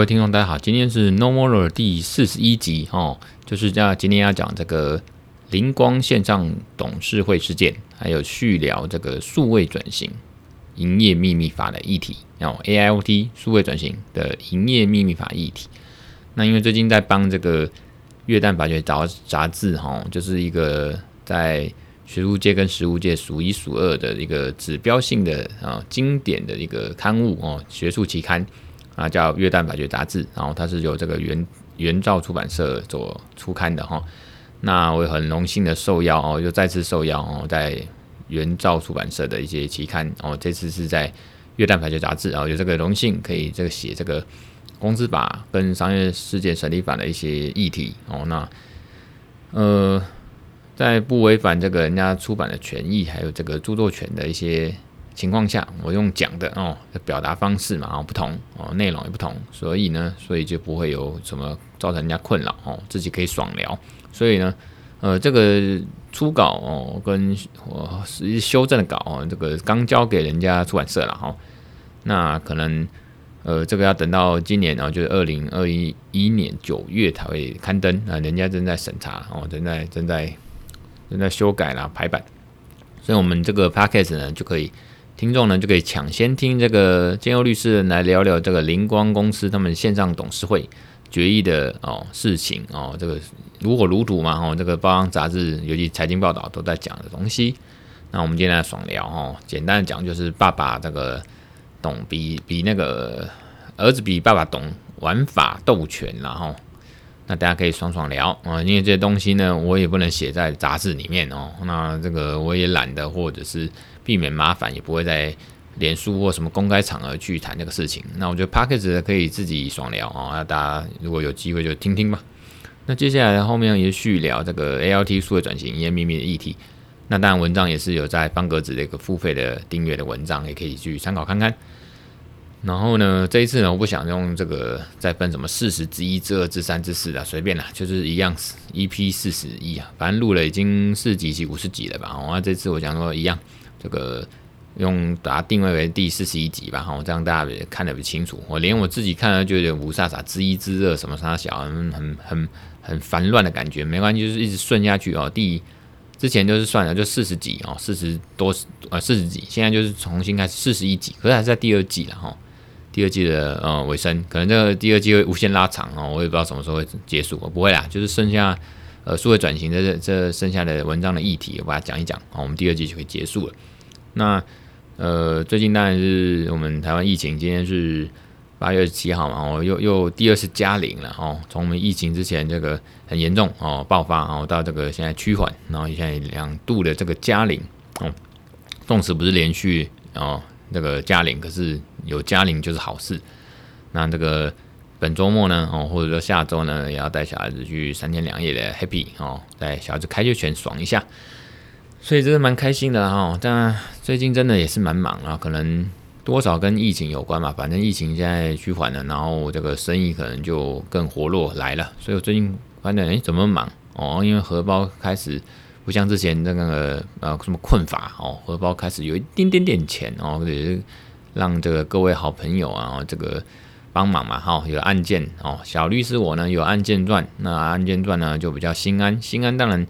各位听众，大家好，今天是 No More 第四十一集哦，就是要今天要讲这个灵光线上董事会事件，还有续聊这个数位转型营业秘密法的议题哦，AIoT 数位转型的营业秘密法议题。那因为最近在帮这个《月旦法学杂杂志》哈，就是一个在学术界跟实务界数一数二的一个指标性的啊经典的一个刊物哦，学术期刊。啊，叫《月旦法学杂志》，然后它是由这个原原照出版社所出刊的哈。那我也很荣幸的受邀哦，又再次受邀哦，在原照出版社的一些期刊哦，这次是在《月旦法学杂志》啊，有这个荣幸可以这个写这个公司法跟商业事件审理法的一些议题哦。那呃，在不违反这个人家出版的权益，还有这个著作权的一些。情况下，我用讲的哦，表达方式嘛，哦不同哦，内容也不同，所以呢，所以就不会有什么造成人家困扰哦，自己可以爽聊。所以呢，呃，这个初稿哦，跟我实际修正的稿哦，这个刚交给人家出版社了哈、哦，那可能呃，这个要等到今年哦，就是二零二一一年九月才会刊登啊，人家正在审查哦，正在正在正在修改啦排版，所以我们这个 Podcast 呢就可以。听众呢就可以抢先听这个建佑律师来聊聊这个灵光公司他们线上董事会决议的哦事情哦，这个如火如荼嘛哦，这个报章杂志尤其财经报道都在讲的东西。那我们今天来爽聊哦，简单的讲就是爸爸这个懂比比那个儿子比爸爸懂玩法斗拳然后，那大家可以爽爽聊啊，因为这些东西呢我也不能写在杂志里面哦，那这个我也懒得或者是。避免麻烦，也不会在脸书或什么公开场合去谈这个事情。那我觉得 Podcast 可以自己爽聊啊，那大家如果有机会就听听吧。那接下来后面也续聊这个 A L T 数位转型营业秘密的议题。那当然文章也是有在方格子的一个付费的订阅的文章，也可以去参考看看。然后呢，这一次呢，我不想用这个再分什么四十之一、之二、之三、之四的，随便啦，就是一样 EP 四十一啊，反正录了已经四几集五十集了吧。那这次我想说一样。这个用把它定位为第四十一集吧，哈，这样大家也看得比较清楚。我连我自己看了就有点雾煞煞，之一之二什么啥小，很很很很烦乱的感觉。没关系，就是一直顺下去哦。第之前就是算了，就四十集哦，四十多呃四十集，现在就是重新开始四十一集，可是还是在第二季了哈。第二季的呃尾声，可能这个第二季会无限拉长哦，我也不知道什么时候会结束，我不会啦，就是剩下呃数位转型的这这剩下的文章的议题，我把它讲一讲，好，我们第二季就可以结束了。那呃，最近当然是我们台湾疫情，今天是八月七号嘛，哦，又又第二次加零了哦。从我们疫情之前这个很严重哦爆发哦，到这个现在趋缓，然后现在两度的这个加零哦，纵使不是连续哦这个加零，可是有加零就是好事。那这个本周末呢哦，或者说下周呢，也要带小孩子去三天两夜的 happy 哦，带小孩子开学前爽一下。所以真是蛮开心的哈，但最近真的也是蛮忙啊，可能多少跟疫情有关嘛。反正疫情现在趋缓了，然后这个生意可能就更活络来了。所以我最近发现，诶，怎么忙哦？因为荷包开始不像之前那个呃什么困乏哦，荷包开始有一点点点钱哦，也是让这个各位好朋友啊这个帮忙嘛哈，有案件哦，小律师我呢有案件赚，那案件赚呢就比较心安，心安当然。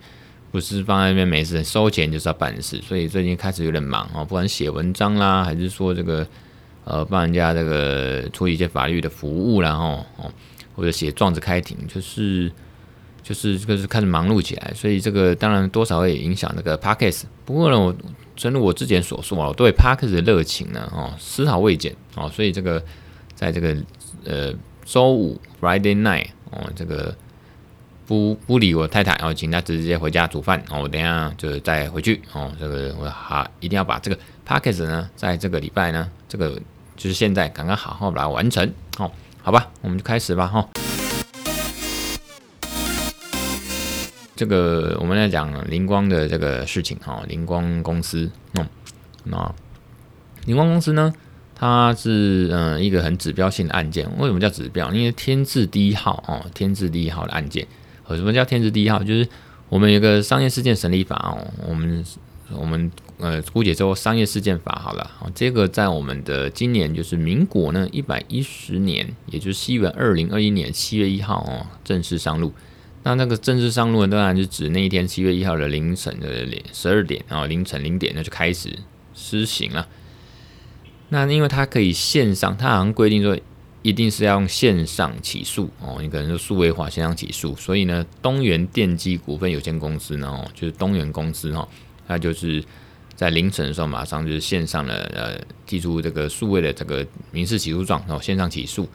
不是放在那边没事，收钱就是要办事，所以最近开始有点忙哦，不管写文章啦，还是说这个呃帮人家这个处理一些法律的服务，然后哦或者写状子开庭，就是就是就是开始忙碌起来，所以这个当然多少会影响这个 Podcast。不过呢，我正如我之前所说啊，我对 Podcast 的热情呢哦丝毫未减哦，所以这个在这个呃周五 Friday night 哦这个。不不理我太太，然后请她直接回家煮饭，然后我等下就再回去哦。这个我好一定要把这个 Podcast 呢，在这个礼拜呢，这个就是现在刚刚好好把它完成哦。好吧，我们就开始吧哈。这个我们来讲灵光的这个事情哈，灵光公司哦，那灵光公司呢，它是嗯一个很指标性的案件。为什么叫指标？因为天字第一号哦，天字第一号的案件。什么叫天字第一号？就是我们有个商业事件审理法哦，我们我们呃姑且说商业事件法好了，这个在我们的今年就是民国呢一百一十年，也就是西元二零二一年七月一号哦，正式上路。那那个正式上路呢，当然是指那一天七月一号的凌晨的十二点啊，凌晨零点那就开始施行了。那因为它可以线上，它好像规定说一定是要用线上起诉哦，你可能是数位化线上起诉，所以呢，东元电机股份有限公司呢，哦，就是东元公司哈，它就是在凌晨的时候马上就是线上的呃提出这个数位的这个民事起诉状哦，线上起诉。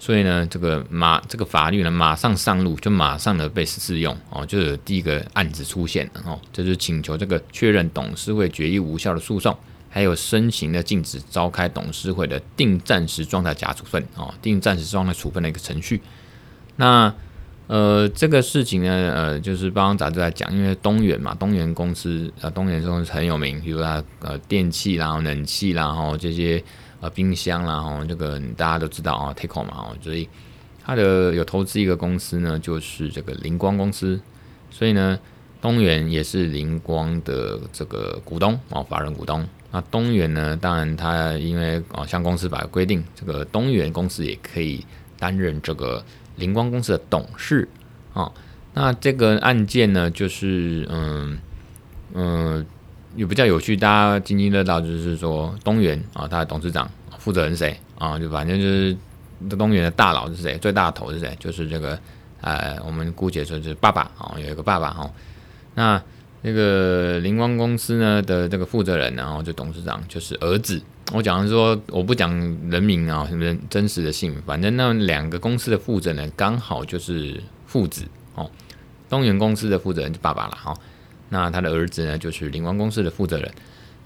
所以呢，这个马这个法律呢，马上上路，就马上的被适用哦，就有第一个案子出现哦，就是请求这个确认董事会决议无效的诉讼，还有申请的禁止召开董事会的定暂时状态假处分哦，定暂时状态处分的一个程序。那呃，这个事情呢，呃，就是帮杂志来讲，因为东元嘛，东元公司呃，东元公司很有名，比如它呃电器啦、冷气啦，然后这些。呃，冰箱啦，哈，这个大家都知道啊，Taco 嘛，哦，所以他的有投资一个公司呢，就是这个灵光公司，所以呢，东元也是灵光的这个股东哦，法人股东。那东元呢，当然他因为哦，像公司法规定，这个东元公司也可以担任这个灵光公司的董事啊。那这个案件呢，就是嗯嗯。也比较有趣，大家津津乐道，就是说东元啊，他的董事长负责人谁啊？就反正就是东元的大佬是谁，最大的头是谁？就是这个呃，我们姑且说是爸爸啊，有一个爸爸哈。那那个灵光公司呢的这个负责人，然后就董事长就是儿子。我讲的说，我不讲人名啊，什么真实的姓名，反正那两个公司的负责人刚好就是父子哦。东元公司的负责人就爸爸了哈。那他的儿子呢，就是灵光公司的负责人，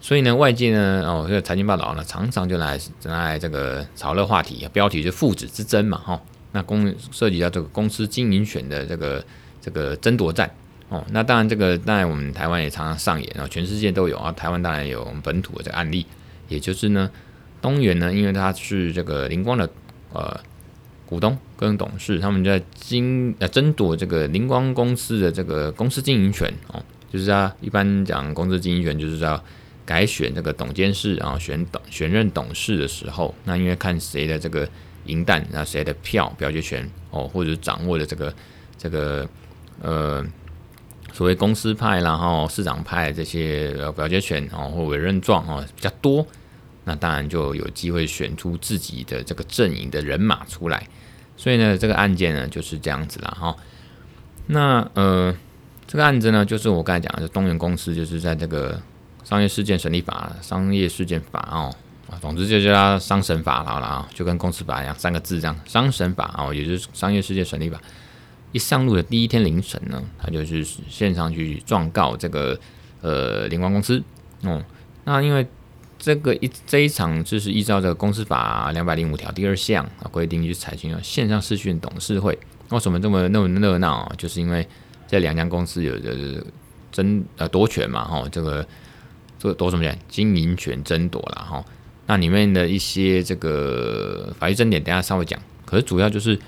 所以呢，外界呢，哦，这个财经报道呢，常常就来来这个炒热话题，标题就是父子之争嘛，哈、那公涉及到这个公司经营权的这个这个争夺战，哦，那当然这个在我们台湾也常常上演，然后全世界都有啊，台湾当然有我们本土的这个案例，也就是呢，东元呢，因为他是这个灵光的呃股东跟董事，他们在经呃争夺这个灵光公司的这个公司经营权，哦。就是啊，一般讲公司经营权，就是要改选这个董监事啊，选董选任董事的时候，那因为看谁的这个银弹，那谁的票表决权哦，或者掌握的这个这个呃所谓公司派，然后市长派这些表决权哦，或委任状哦比较多，那当然就有机会选出自己的这个阵营的人马出来。所以呢，这个案件呢就是这样子了哈。那呃。这个案子呢，就是我刚才讲的，东元公司就是在这个商业事件审理法、商业事件法哦，啊，总之就叫它商审法好了啊，就跟公司法一样，三个字这样，商审法哦，也就是商业事件审理法。一上路的第一天凌晨呢，他就是线上去状告这个呃凌光公司哦。那因为这个一这一场就是依照这个公司法两百零五条第二项啊规定，去采行了线上视讯董事会。为什么这么那么热闹？就是因为这两家公司有的争呃夺权嘛，哈，这个这个夺什么权？经营权争夺了哈。那里面的一些这个法律争点，等下稍微讲。可是主要就是，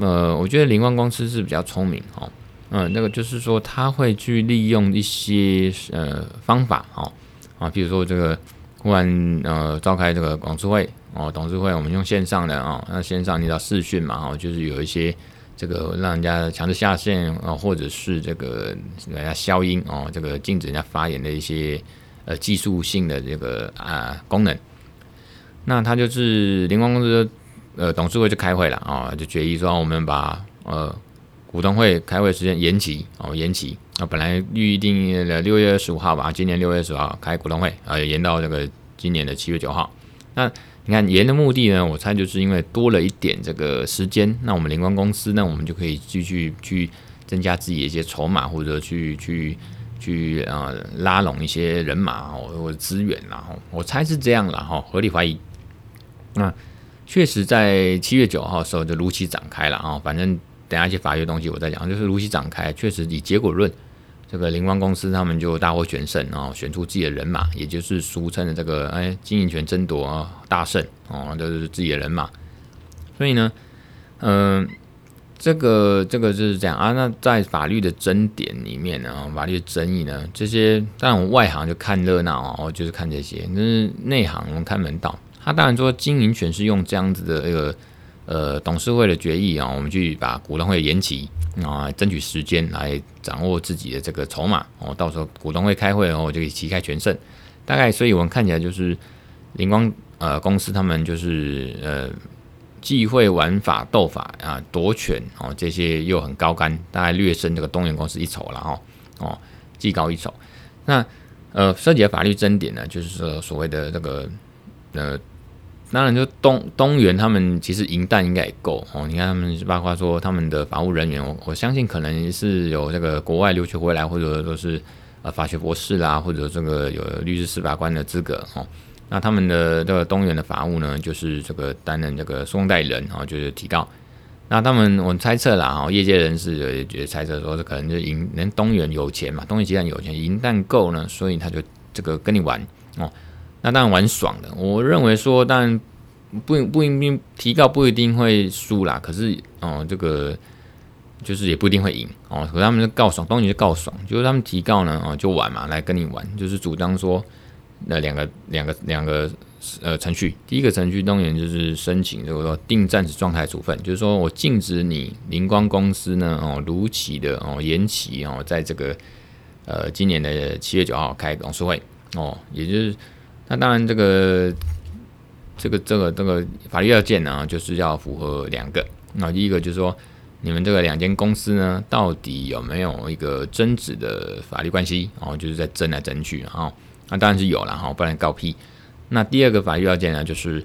呃，我觉得灵光公司是比较聪明哈，嗯，那个就是说他会去利用一些呃方法哈啊，比如说这个忽然呃召开这个董事会哦，董事会我们用线上的啊，那线上你知道视讯嘛哈，就是有一些。这个让人家强制下线啊，或者是这个人家消音哦，这个禁止人家发言的一些呃技术性的这个啊功能，那他就是灵光公司呃董事会就开会了啊，就决议说我们把呃股东会开会时间延期哦，延期啊，本来预定的六月二十五号吧，今年六月十五号开股东会啊，延到这个今年的七月九号，那。你看延的目的呢？我猜就是因为多了一点这个时间，那我们灵光公司呢，我们就可以继续去增加自己的一些筹码，或者去去去啊、呃、拉拢一些人马或者资源，然后我猜是这样了哈，合理怀疑。那确实在七月九号的时候就如期展开了啊，反正等下一些法律东西我再讲，就是如期展开，确实以结果论。这个灵光公司他们就大获全胜啊，选出自己的人马，也就是俗称的这个哎经营权争夺啊大胜哦，都是自己的人马。所以呢，嗯、这个这个就是这样啊。那在法律的争点里面呢，法律的争议呢，这些当然我们外行就看热闹哦，就是看这些。但是内行我们看门道。他当然说经营权是用这样子的一个呃董事会的决议啊，我们去把股东会延期啊，争取时间来掌握自己的这个筹码哦。到时候股东会开会哦，就可以旗开全胜。大概所以我们看起来就是灵光呃公司他们就是呃。忌讳玩法斗法啊，夺权哦，这些又很高竿，大概略胜这个东元公司一筹了哈哦，技高一筹。那呃，涉及的法律争点呢，就是说所谓的这个呃，当然就东东元他们其实银弹应该也够哦。你看他们包括说他们的法务人员，我我相信可能是有这个国外留学回来，或者说是呃法学博士啦，或者这个有律师司法官的资格哦。那他们的这个东元的法务呢，就是这个担任这个诉讼代理人啊，就是提告。那他们我猜测啦，哈，业界人士也觉得猜测说，这可能就银，人东元有钱嘛，东元集团有钱，银弹够呢，所以他就这个跟你玩哦。那当然玩爽的，我认为说，当然不不一定提告不一定会输啦，可是哦，这个就是也不一定会赢哦。可是他们就告爽，东元就告爽，就是他们提告呢，哦，就玩嘛，来跟你玩，就是主张说。那两个两个两个呃程序，第一个程序当然就是申请就是说定暂时状态处分，就是说我禁止你灵光公司呢哦如期的哦延期哦，在这个呃今年的七月九号开董事会哦，也就是那当然这个这个这个这个法律要件呢，就是要符合两个，那第一个就是说你们这个两间公司呢到底有没有一个争执的法律关系然哦，就是在争来争去然后。那当然是有了哈，不然告批。那第二个法律要件呢，就是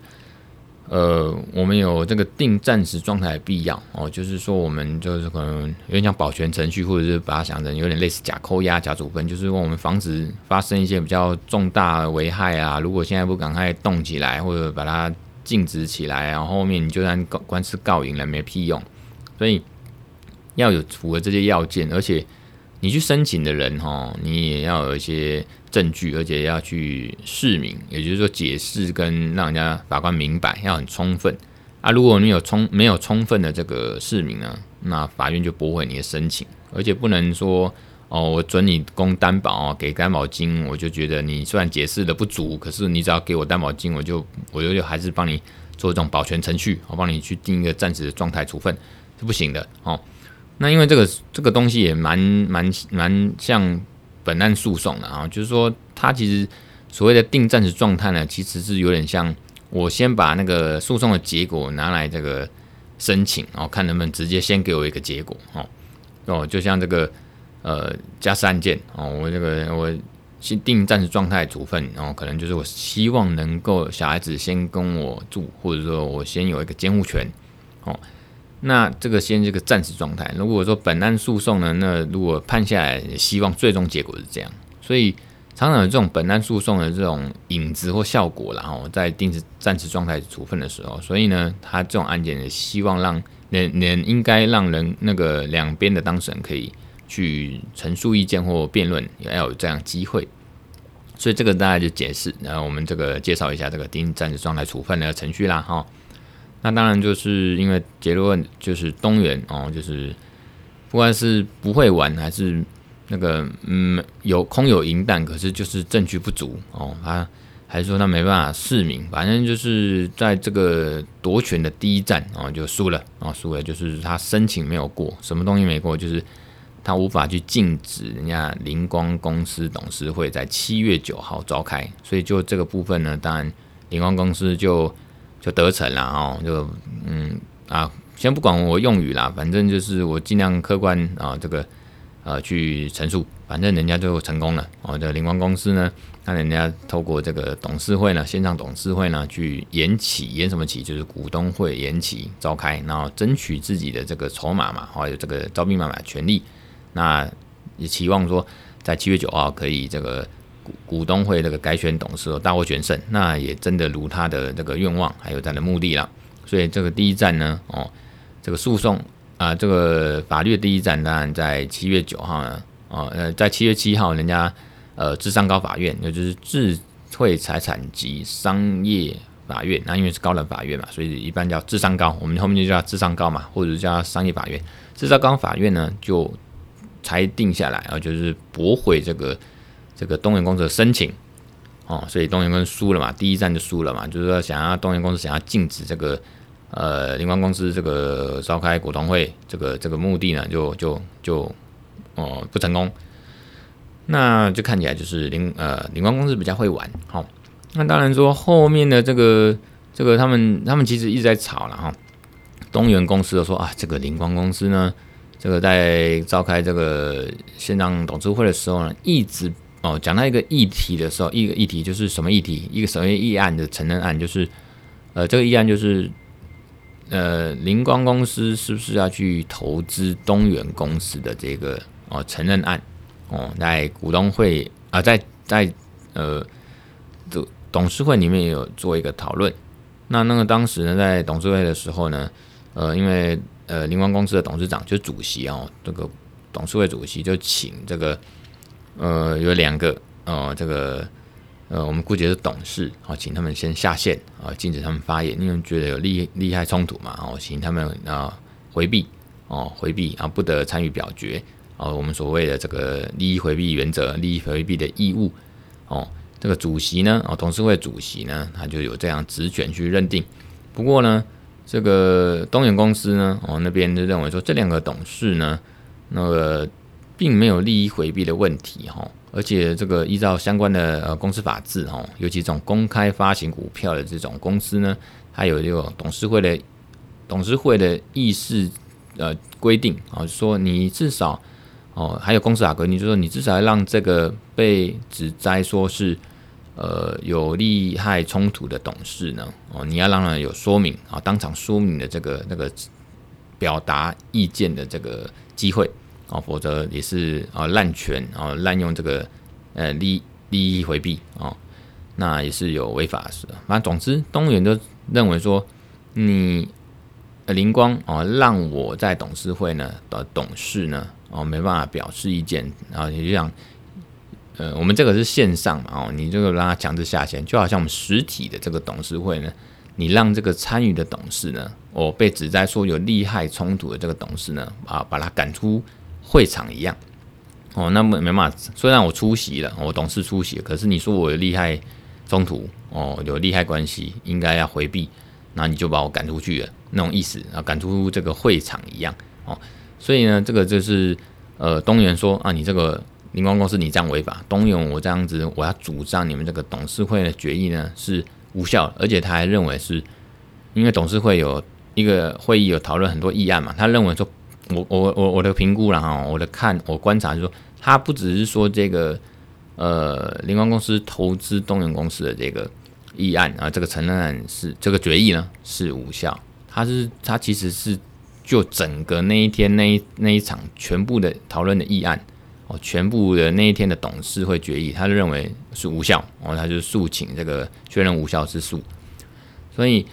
呃，我们有这个定暂时状态的必要哦，就是说我们就是可能有点像保全程序，或者是把它想成有点类似假扣押、假处分，就是说我们防止发生一些比较重大危害啊。如果现在不赶快动起来，或者把它静止起来，然后后面你就算告官司告赢了，没屁用。所以要有符合这些要件，而且你去申请的人哈，你也要有一些。证据，而且要去释明，也就是说解释跟让人家法官明白，要很充分啊。如果你有充没有充分的这个释明呢，那法院就驳回你的申请，而且不能说哦，我准你供担保哦，给担保金，我就觉得你虽然解释的不足，可是你只要给我担保金，我就我就还是帮你做这种保全程序，我帮你去定一个暂时的状态处分是不行的哦。那因为这个这个东西也蛮蛮蛮像。本案诉讼的啊，就是说，他其实所谓的定暂时状态呢，其实是有点像我先把那个诉讼的结果拿来这个申请，然后看能不能直接先给我一个结果哦哦，就像这个呃家事案件哦，我这个我先定暂时状态处分，然后可能就是我希望能够小孩子先跟我住，或者说我先有一个监护权哦。那这个先这个暂时状态。如果说本案诉讼呢，那如果判下来，希望最终结果是这样。所以常常有这种本案诉讼的这种影子或效果，然后在定时暂时状态处分的时候，所以呢，他这种案件也希望让人人应该让人那个两边的当事人可以去陈述意见或辩论，也要有这样机会。所以这个大家就解释，然后我们这个介绍一下这个定暂时状态处分的程序啦，哈。那当然就是因为结论就是东元哦，就是不管是不会玩还是那个嗯有空有银弹，可是就是证据不足哦，他还是说他没办法释明，反正就是在这个夺权的第一战哦就输了哦输了，就是他申请没有过，什么东西没过，就是他无法去禁止人家灵光公司董事会在七月九号召开，所以就这个部分呢，当然灵光公司就。就得逞了哦，就嗯啊，先不管我用语啦，反正就是我尽量客观啊，这个呃去陈述，反正人家就成功了哦。这灵光公司呢，那人家透过这个董事会呢，线上董事会呢，去延期，延什么期？就是股东会延期召开，然后争取自己的这个筹码嘛，还有这个招兵买马权利。那也期望说，在七月九号可以这个。股股东会这个改选董事大获全胜，那也真的如他的这个愿望，还有他的目的了。所以这个第一站呢，哦，这个诉讼啊，这个法律的第一站当然在七月九号呢，哦，呃，在七月七号，人家呃，智商高法院，也就是智慧财产及商业法院，那因为是高等法院嘛，所以一般叫智商高，我们后面就叫智商高嘛，或者叫商业法院。智商高法院呢就裁定下来啊，就是驳回这个这个东元公司的申请。哦，所以东元公司输了嘛，第一站就输了嘛，就是说想要东元公司想要禁止这个呃灵光公司这个召开股东会这个这个目的呢，就就就哦、不成功。那就看起来就是灵呃灵光公司比较会玩，好、哦，那当然说后面的这个这个他们他们其实一直在吵了哈，东元公司都说啊，这个灵光公司呢，这个在召开这个线上董事会的时候呢，一直哦讲到一个议题的时候，一个议题就是什么议题？一个什么议案的承认案，就是呃这个议案就是呃灵光公司是不是要去投资东元公司的这个哦承认案？哦，在股东会啊，在在呃，董董事会里面也有做一个讨论。那那个当时呢，在董事会的时候呢，呃，因为呃，灵光公司的董事长就主席哦，这个董事会主席就请这个呃，有两个呃，这个呃，我们估计是董事啊，请他们先下线啊，禁止他们发言，因为觉得有利利害冲突嘛，哦，请他们啊回避哦，回避啊，不得参与表决。哦，我们所谓的这个利益回避原则、利益回避的义务，哦，这个主席呢，哦，董事会主席呢，他就有这样职权去认定。不过呢，这个东元公司呢，哦，那边就认为说这两个董事呢，那个并没有利益回避的问题，哈，而且这个依照相关的呃公司法制，哈，尤其这种公开发行股票的这种公司呢，它有这种董事会的董事会的议事呃规定，啊，说你至少。哦，还有公司法规定，就是说你至少要让这个被指摘说是呃有利害冲突的董事呢，哦，你要让人有说明啊，当场说明的这个那个表达意见的这个机会啊，否则也是啊滥权啊滥用这个呃利利益回避啊，那也是有违法的事。反正总之，东元都认为说你灵光啊让我在董事会呢的董事呢。哦，没办法表示意见，然后也就像，呃，我们这个是线上嘛，哦，你这个让他强制下线，就好像我们实体的这个董事会呢，你让这个参与的董事呢，哦，被指摘说有利害冲突的这个董事呢，啊，把他赶出会场一样，哦，那么没办法，虽然我出席了，我董事出席，可是你说我有利害冲突，哦，有利害关系，应该要回避，那你就把我赶出去了，那种意思啊，赶出这个会场一样，哦。所以呢，这个就是呃，东元说啊，你这个灵光公司你这样违法，东元我这样子，我要主张你们这个董事会的决议呢是无效，而且他还认为是，因为董事会有一个会议有讨论很多议案嘛，他认为说，我我我我的评估了哈，我的看我观察就是说，他不只是说这个呃灵光公司投资东元公司的这个议案啊，这个承认案是这个决议呢是无效，他是他其实是。就整个那一天那一那一场全部的讨论的议案哦，全部的那一天的董事会决议，他就认为是无效然哦，他就诉请这个确认无效之诉。所以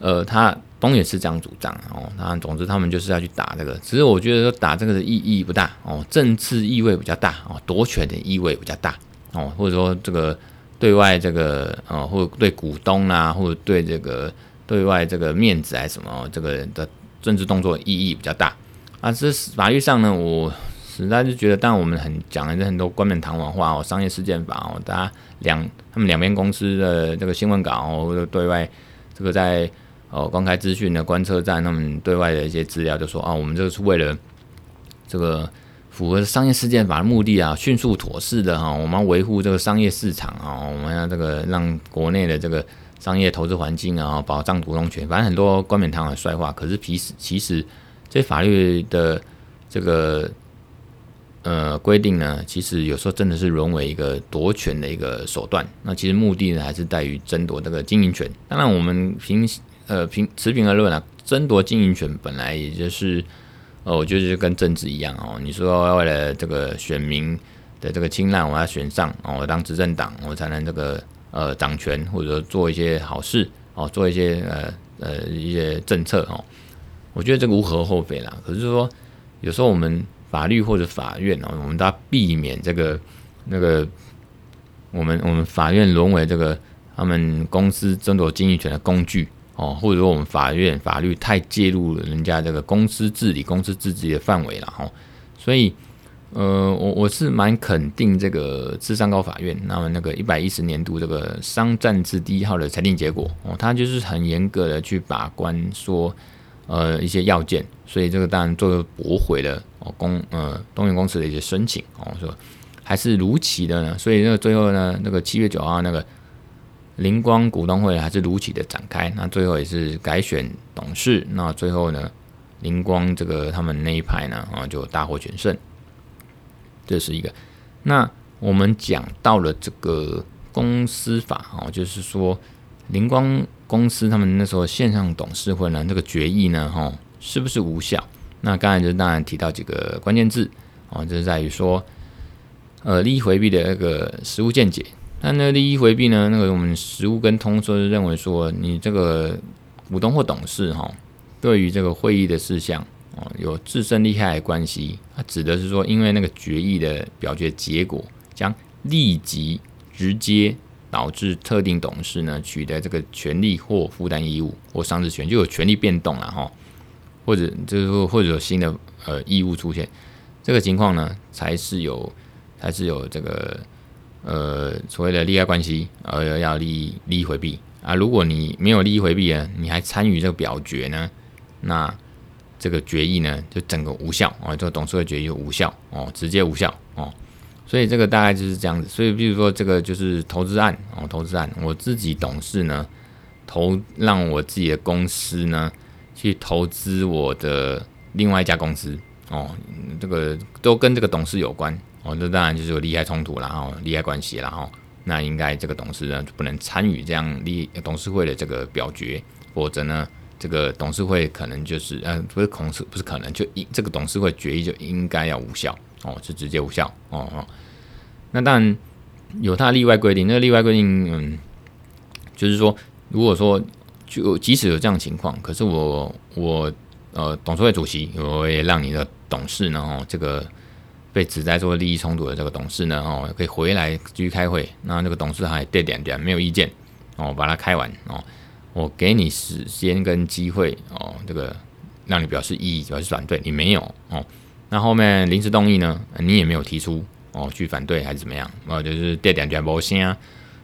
呃，他东元是这样主张哦，那总之他们就是要去打这个，只是我觉得说打这个的意义不大哦，政治意味比较大哦，夺权的意味比较大哦，或者说这个对外这个呃，或者对股东啊，或者对这个对外这个面子还什么这个的。政治动作意义比较大啊，这法律上呢，我实在是觉得，当然我们很讲的很多冠冕堂皇话哦，商业事件法哦，大家两他们两边公司的这个新闻稿哦，或者对外这个在哦公开资讯的观测站，他们对外的一些资料就说啊，我们这个是为了这个符合商业事件法的目的啊，迅速妥适的哈，我们要维护这个商业市场啊，我们要这个让国内的这个。商业投资环境啊，保障股东权，反正很多冠冕堂皇的帅话。可是其实，其实这法律的这个呃规定呢，其实有时候真的是沦为一个夺权的一个手段。那其实目的呢，还是在于争夺这个经营权。当然，我们平时呃平持平而论啊，争夺经营权本来也就是呃，我觉得就跟政治一样哦。你说为了这个选民的这个青睐，我要选上哦，我当执政党，我才能这个。呃，掌权或者说做一些好事哦，做一些呃呃一些政策哦，我觉得这个无可厚非啦。可是说，有时候我们法律或者法院哦，我们都要避免这个那个，我们我们法院沦为这个他们公司争夺经营权的工具哦，或者说我们法院法律太介入了人家这个公司治理、公司自治的范围了哈，所以呃，我我是蛮肯定这个智商高法院那么那个一百一十年度这个商战字第一号的裁定结果哦，他就是很严格的去把关说呃一些要件，所以这个当然最后驳回了哦公呃东元公司的一些申请哦说。还是如期的呢，所以那个最后呢，那个七月九号那个灵光股东会还是如期的展开，那最后也是改选董事，那最后呢，灵光这个他们那一派呢啊就大获全胜，这是一个。那我们讲到了这个公司法啊，就是说灵光公司他们那时候线上董事会呢，这个决议呢哈是不是无效？那刚才就当然提到几个关键字啊，就是在于说。呃，利益回避的那个实务见解，那那利益回避呢？那个我们实务跟通说是认为说，你这个股东或董事哈，对于这个会议的事项哦，有自身利害关系，它指的是说，因为那个决议的表决结果将立即直接导致特定董事呢取得这个权利或负担义务或上市权，就有权利变动了哈，或者就是说或者有新的呃义务出现，这个情况呢才是有。才是有这个呃所谓的利害关系，而要利益利益回避啊。如果你没有利益回避啊，你还参与这个表决呢，那这个决议呢就整个无效哦，这个董事会决议无效哦，直接无效哦。所以这个大概就是这样子。所以比如说这个就是投资案哦，投资案，我自己董事呢投让我自己的公司呢去投资我的另外一家公司哦，这个都跟这个董事有关。哦，那当然就是有利害冲突，然后利害关系，然后那应该这个董事呢就不能参与这样利董事会的这个表决，否则呢，这个董事会可能就是呃不是恐是不是可能就应这个董事会决议就应该要无效哦，是直接无效哦哦。那当然有它的例外规定，那例外规定嗯，就是说如果说就即使有这样情况，可是我我呃董事会主席我也让你的董事呢哦这个。被指在做利益冲突的这个董事呢，哦，可以回来继续开会。那这个董事还对点点没有意见，哦，把它开完哦，我给你时间跟机会哦，这个让你表示异议，表示反对，你没有哦。那后面临时动议呢，你也没有提出哦，去反对还是怎么样？哦，就是对点点没声啊。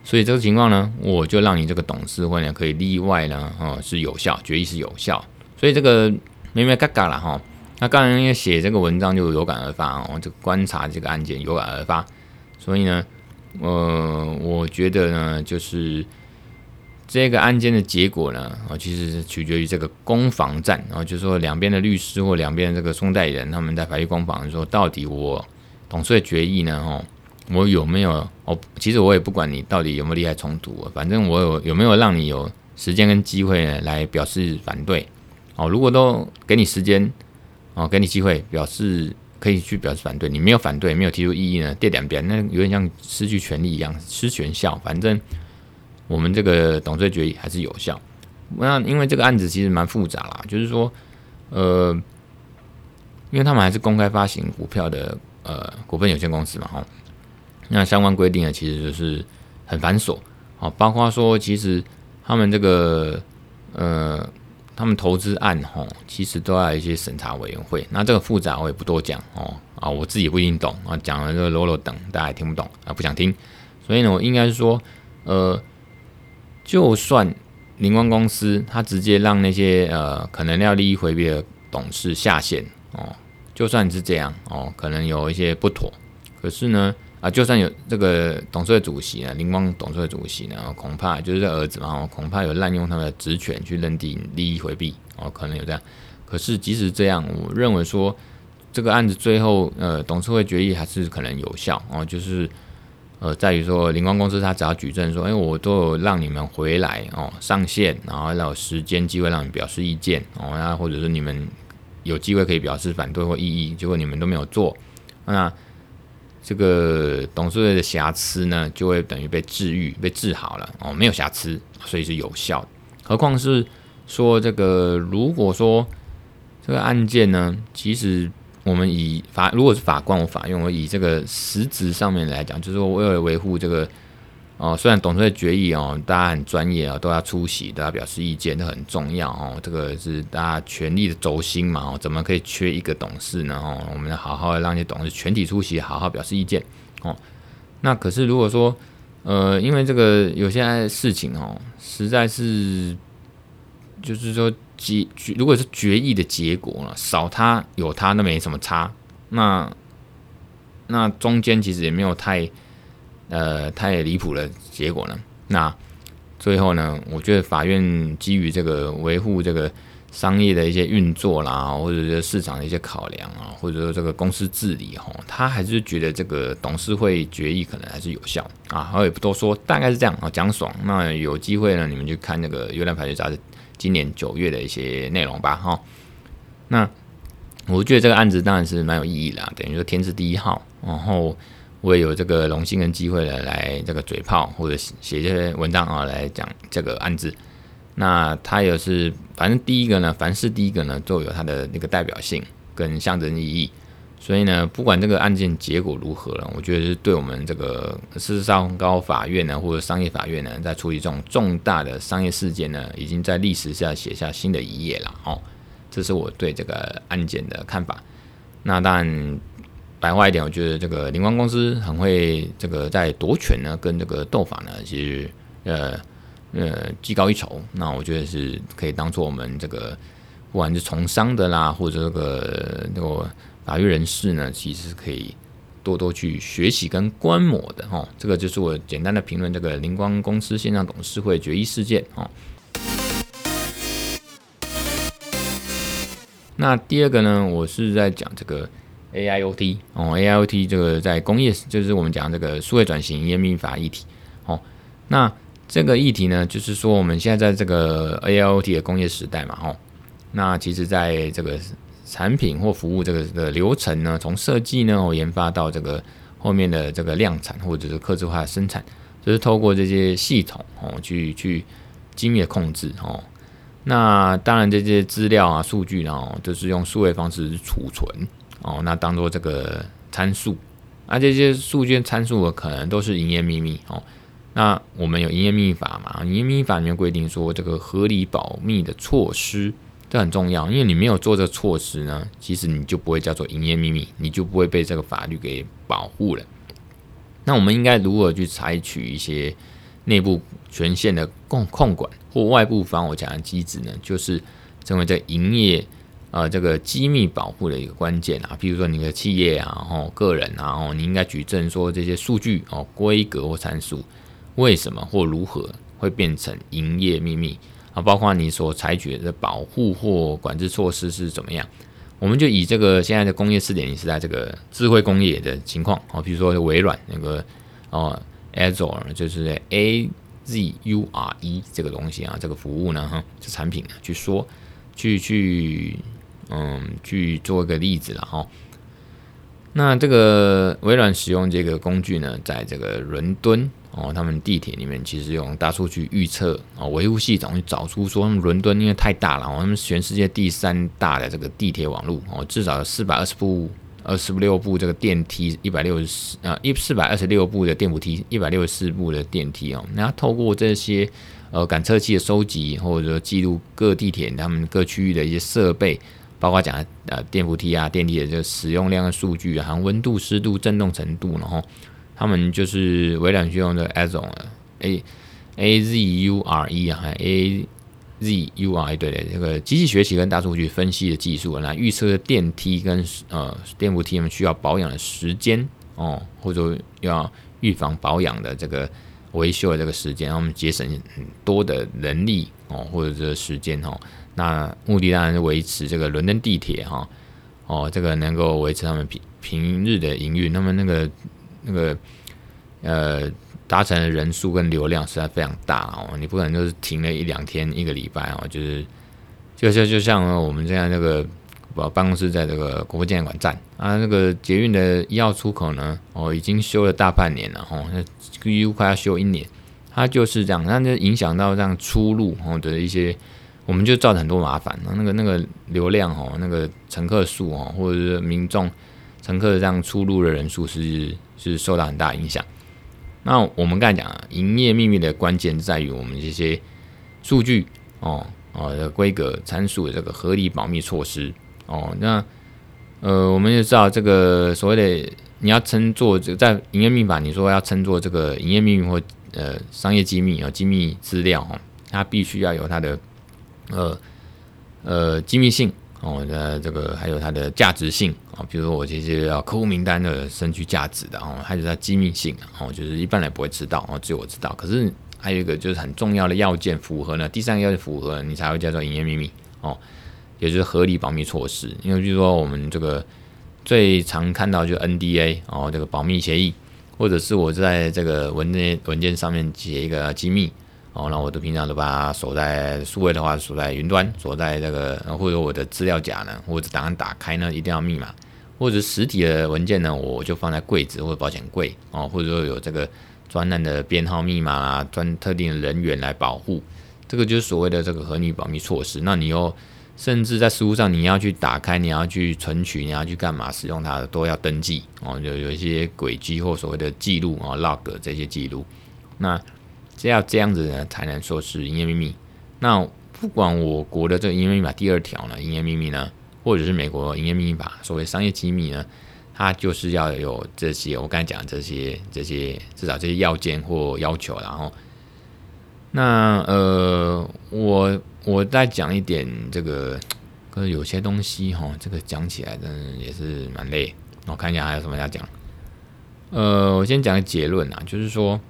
所以这个情况呢，我就让你这个董事会呢可以例外呢，哦，是有效，决议是有效。所以这个没没嘎嘎了哈。那刚才因为写这个文章就有感而发哦，就观察这个案件有感而发，所以呢，呃，我觉得呢，就是这个案件的结果呢，啊，其实是取决于这个攻防战，然后就是说两边的律师或两边的这个诉讼代理人，他们在法律攻防，说到底我董事会决议呢，哦，我有没有哦？其实我也不管你到底有没有利害冲突，反正我有有没有让你有时间跟机会呢来表示反对，哦，如果都给你时间。哦，给你机会表示可以去表示反对，你没有反对，没有提出异议呢，跌两边，那有点像失去权利一样，失权效。反正我们这个董事决议还是有效。那因为这个案子其实蛮复杂啦，就是说，呃，因为他们还是公开发行股票的呃股份有限公司嘛，哈，那相关规定呢，其实就是很繁琐，哦，包括说其实他们这个呃。他们投资案吼，其实都要一些审查委员会。那这个复杂，我也不多讲哦。啊，我自己不一定懂啊，讲了这个啰啰等，大家也听不懂啊，不想听。所以呢，我应该是说，呃，就算灵光公司他直接让那些呃可能要利益回避的董事下线哦，就算是这样哦，可能有一些不妥，可是呢。啊，就算有这个董事会主席呢，灵光董事会主席呢，恐怕就是这儿子嘛，恐怕有滥用他的职权去认定利益回避哦，可能有这样。可是即使这样，我认为说这个案子最后呃董事会决议还是可能有效哦，就是呃在于说灵光公司他只要举证说，哎，我都有让你们回来哦上线，然后要有时间机会让你们表示意见哦，那或者是你们有机会可以表示反对或异议，结果你们都没有做，那。这个董事会的瑕疵呢，就会等于被治愈、被治好了哦，没有瑕疵，所以是有效的。何况是说这个，如果说这个案件呢，其实我们以法，如果是法官我法院，我以这个实质上面来讲，就是说为了维护这个哦，虽然董事会决议哦，大家很专业啊，都要出席，都要表示意见，都很重要哦。这个是大家权力的轴心嘛，哦，怎么可以缺一个董事呢？哦，我们要好好的让这董事全体出席，好好表示意见哦。那可是如果说，呃，因为这个有些事情哦，实在是就是说决，如果是决议的结果了，少他有他那没什么差，那那中间其实也没有太。呃，太离谱了结果呢？那最后呢？我觉得法院基于这个维护这个商业的一些运作啦，或者是市场的一些考量啊，或者说这个公司治理哈，他还是觉得这个董事会决议可能还是有效啊。我也不多说，大概是这样啊。讲爽，那有机会呢，你们去看那个《优良法学杂志》今年九月的一些内容吧哈。那我觉得这个案子当然是蛮有意义的，等于说天字第一号，然后。我也有这个荣幸跟机会呢来这个嘴炮或者写这些文章啊，来讲这个案子。那他也是，反正第一个呢，凡是第一个呢，都有它的那个代表性跟象征意义。所以呢，不管这个案件结果如何了，我觉得是对我们这个事实上高法院呢，或者商业法院呢，在处理这种重大的商业事件呢，已经在历史下写下新的一页了哦。这是我对这个案件的看法。那当然。白话一点，我觉得这个灵光公司很会这个在夺权呢，跟这个斗法呢，其实呃呃技高一筹。那我觉得是可以当做我们这个不管是从商的啦，或者这个那个法律人士呢，其实可以多多去学习跟观摩的哈。这个就是我简单的评论这个灵光公司线上董事会决议事件哦。那第二个呢，我是在讲这个。AIoT 哦，AIoT 这个在工业就是我们讲这个数位转型营业秘密法议题哦。那这个议题呢，就是说我们现在在这个 AIoT 的工业时代嘛，哦，那其实在这个产品或服务这个的流程呢，从设计呢，研发到这个后面的这个量产或者是客制化生产，就是透过这些系统哦，去去精密的控制哦。那当然这些资料啊、数据呢，都是用数位方式储存。哦，那当做这个参数，那这些数据参数可能都是营业秘密哦。那我们有营业秘密法嘛？营业秘密法里面规定说，这个合理保密的措施，这很重要，因为你没有做这措施呢，其实你就不会叫做营业秘密，你就不会被这个法律给保护了。那我们应该如何去采取一些内部权限的控控管或外部防火墙的机制呢？就是成为这营业。呃，这个机密保护的一个关键啊，比如说你的企业啊，然后个人啊，哦，你应该举证说这些数据哦，规格或参数为什么或如何会变成营业秘密啊？包括你所采取的保护或管制措施是怎么样？我们就以这个现在的工业四点零时代这个智慧工业的情况哦，比如说微软那个哦，Azure 就是 A Z U R E 这个东西啊，这个服务呢，哈，这产品呢，去说去去。嗯，去做一个例子了哈。那这个微软使用这个工具呢，在这个伦敦哦，他们地铁里面其实用大数据预测啊，维护系统去找出说，他们伦敦因为太大了，他们全世界第三大的这个地铁网络哦，至少有四百二十部、二十六部这个电梯，一百六十四啊，一四百二十六部的电扶梯，一百六十四部的电梯哦。那透过这些呃感测器的收集，或者说记录各地铁他们各区域的一些设备。包括讲呃电扶梯啊、电梯的这个使用量的数据啊，含温度、湿度、震动程度，然后他们就是微软去用的 Azure A A Z U R E 啊，A Z U R E 对对，这个机器学习跟大数据分析的技术来预测电梯跟呃电扶梯他们需要保养的时间哦，或者要预防保养的这个维修的这个时间，让我们节省很多的人力哦，或者这个时间哦。那目的当然是维持这个伦敦地铁哈哦，这个能够维持他们平平日的营运。那么那个那个呃达成的人数跟流量实在非常大哦，你不可能就是停了一两天一个礼拜哦，就是就就就像我们这样那个我办公室在这个国父纪念馆站啊，那个捷运的一号出口呢哦，已经修了大半年了哦，那几乎快要修一年，它就是这样，那就影响到这样出入哦的一些。我们就造成很多麻烦，那个那个流量哦，那个乘客数哦，或者是民众乘客这样出入的人数是是受到很大影响。那我们刚才讲啊，营业秘密的关键在于我们这些数据哦哦的规格参数的这个合理保密措施哦。那呃，我们就知道这个所谓的你要称作这个在营业秘密法，你说要称作这个营业秘密或呃商业机密啊、机密资料哦，它必须要有它的呃呃机密性。哦，那这个还有它的价值性啊，比如说我这些要客户名单的身居价值的哦，还有它机密性哦，就是一般人不会知道哦，只有我知道。可是还有一个就是很重要的要件符合呢，第三个要件符合，你才会叫做营业秘密哦，也就是合理保密措施。因为比如说我们这个最常看到就 NDA 哦，这个保密协议，或者是我在这个文件文件上面写一个机密。哦，那我都平常都把它锁在数位的话，锁在云端，锁在这个，或者我的资料夹呢，或者档案打开呢，一定要密码，或者实体的文件呢，我就放在柜子或者保险柜哦，或者说有这个专案的编号密码啊，专特定的人员来保护，这个就是所谓的这个合理保密措施。那你又甚至在实务上，你要去打开，你要去存取，你要去干嘛使用它，都要登记哦，有有一些轨迹或所谓的记录啊，log 这些记录，那。要这样子呢，才能说是营业秘密。那不管我国的这个营业秘密法第二条呢，营业秘密呢，或者是美国营业秘密法所谓商业机密呢，它就是要有这些我刚才讲这些这些至少这些要件或要求。然后，那呃，我我再讲一点这个，可是有些东西哈，这个讲起来真的也是蛮累。我看一下还有什么要讲。呃，我先讲个结论啊，就是说。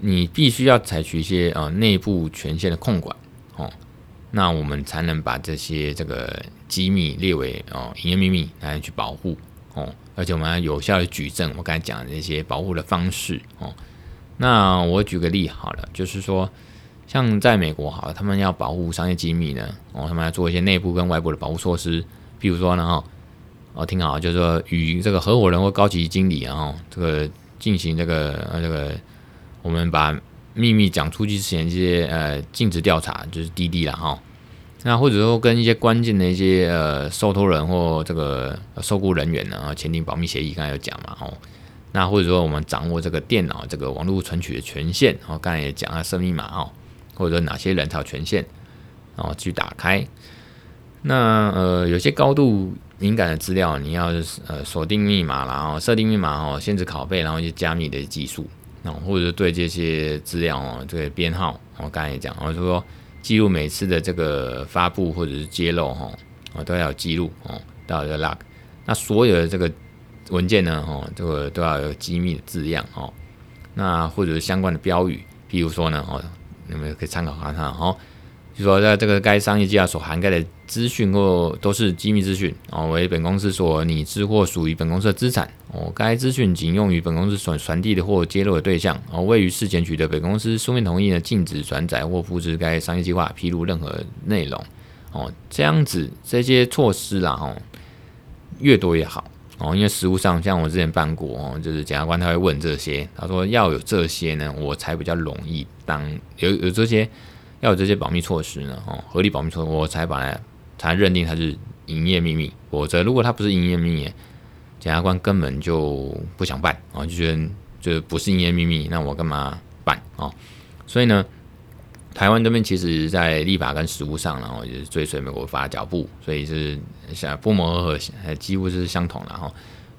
你必须要采取一些呃内部权限的控管哦，那我们才能把这些这个机密列为哦营业秘密来去保护哦，而且我们要有效的举证我刚才讲的这些保护的方式哦。那我举个例好了，就是说像在美国好了，他们要保护商业机密呢，哦，他们要做一些内部跟外部的保护措施，比如说呢哈，哦听好，就是说与这个合伙人或高级经理啊哦这个进行这个呃这个。我们把秘密讲出去之前，这些呃尽职调查就是滴滴了哈。那或者说跟一些关键的一些呃受托人或这个受雇人员呢，签订保密协议，刚才有讲嘛哦。那或者说我们掌握这个电脑这个网络存取的权限，哦，刚才也讲了设密码哦，或者说哪些人才有权限，然后去打开。那呃有些高度敏感的资料，你要呃锁定密码，然后设定密码哦，限制拷贝，然后就加密的技术。或者对这些资料哦，这个编号，我刚才也讲，我说记录每次的这个发布或者是揭露哈，我都要有记录哦，都要有 log。那所有的这个文件呢，哦，这个都要有机密的字样哦。那或者是相关的标语，譬如说呢，哦，你们可以参考看看哦。就说在这个该商业计划所涵盖的资讯或都是机密资讯哦，为本公司所拟制或属于本公司的资产哦。该资讯仅用于本公司所传递的或揭露的对象哦。未于事前取得本公司书面同意呢，禁止转载或复制该商业计划披露任何内容哦。这样子这些措施啦，哦，越多越好哦。因为实务上，像我之前办过哦，就是检察官他会问这些，他说要有这些呢，我才比较容易当有有这些。要有这些保密措施呢，哦，合理保密措施，我才把它才认定它是营业秘密。否则，如果它不是营业秘密，检察官根本就不想办啊，就觉得就不是营业秘密，那我干嘛办啊？所以呢，台湾这边其实在立法跟实务上，然后也是追随美国法的脚步，所以是像不谋而合，几乎是相同的哈。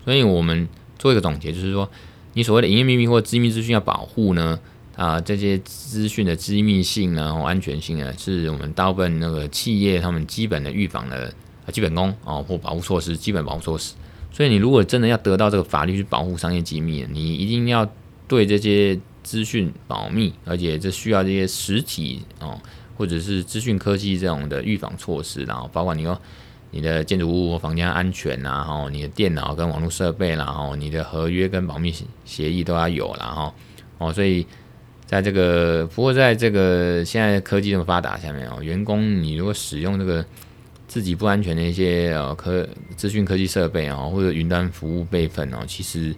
所以我们做一个总结，就是说，你所谓的营业秘密或机密资讯要保护呢？啊，这些资讯的机密性呢，或安全性呢，是我们大部分那个企业他们基本的预防的基本功哦，或保护措施，基本保护措施。所以你如果真的要得到这个法律去保护商业机密，你一定要对这些资讯保密，而且这需要这些实体哦，或者是资讯科技这种的预防措施，然后包括你说你的建筑物或房间安全呐，然后你的电脑跟网络设备，然后你的合约跟保密协议都要有，然后哦，所以。在这个，不过在这个现在科技这么发达下面哦，员工你如果使用这个自己不安全的一些呃科资讯科技设备啊，或者云端服务备份哦，其实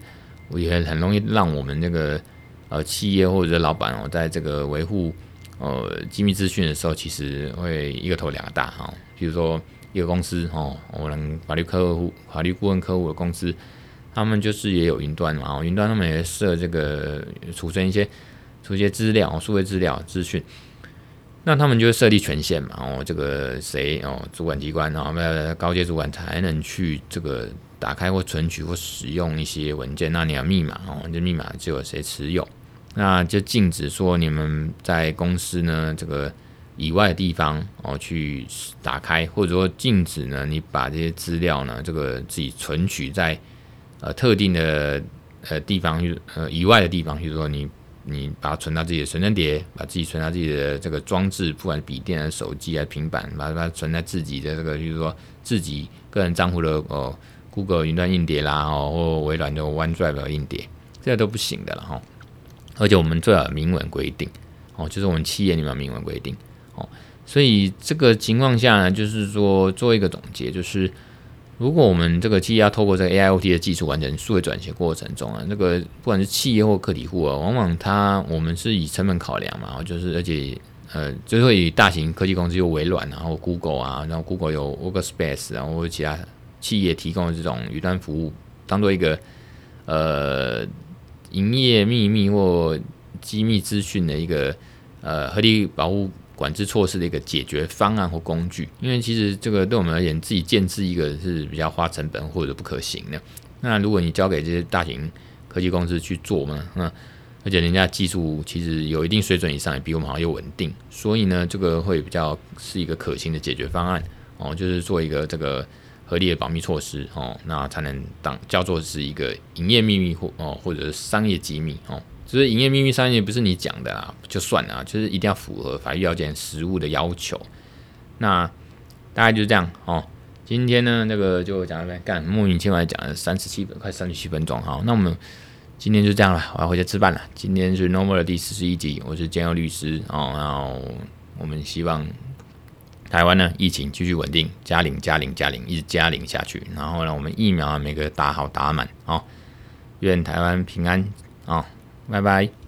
我也很容易让我们那个呃企业或者老板哦，在这个维护呃机密资讯的时候，其实会一个头两个大哈。比如说一个公司哦，我们法律客户、法律顾问客户的公司，他们就是也有云端嘛，云端他们也设这个储存一些出一些资料，数位资料资讯。那他们就设立权限嘛，哦，这个谁哦，主管机关哦，呃，高阶主管才能去这个打开或存取或使用一些文件。那你要密码哦，这密码只有谁持有，那就禁止说你们在公司呢这个以外的地方哦去打开，或者说禁止呢你把这些资料呢这个自己存取在呃特定的呃地方，呃以外的地方，比如说你。你把它存到自己的存证碟，把自己存到自己的这个装置，不管笔电啊、手机啊、平板，把它存在自己的这个，就是说自己个人账户的哦，Google 云端硬碟啦，哦，或微软的 OneDrive 硬碟，这些都不行的了哈。而且我们最好明文规定哦，就是我们企业里面明文规定哦。所以这个情况下呢，就是说做一个总结，就是。如果我们这个企业透过这个 AIoT 的技术完成数位转型过程中啊，那个不管是企业或个体户啊，往往它我们是以成本考量嘛，就是而且呃，就会以大型科技公司有微软然后 Google 啊，然后 Google 有 Workspace 然后其他企业提供的这种云端服务，当做一个呃营业秘密或机密资讯的一个呃合理保护。管制措施的一个解决方案或工具，因为其实这个对我们而言，自己建置一个是比较花成本或者不可行的。那如果你交给这些大型科技公司去做嘛，那而且人家技术其实有一定水准以上，也比我们好又稳定，所以呢，这个会比较是一个可行的解决方案哦，就是做一个这个合理的保密措施哦，那才能当叫做是一个营业秘密或哦，或者是商业机密哦。就是营业秘密商业不是你讲的啦，就算了，就是一定要符合法律要件、实务的要求。那大概就是这样哦。今天呢，那个就讲到这边，干莫名其妙讲了三十七分，快三十七分钟。哈，那我们今天就这样了，我要回家吃饭了。今天是 Normal 的第四十一集，我是建佑律师哦。然后我们希望台湾呢疫情继续稳定，加零加零加零，一直加零下去。然后呢，我们疫苗啊每个打好打满哦。愿台湾平安啊！哦拜拜。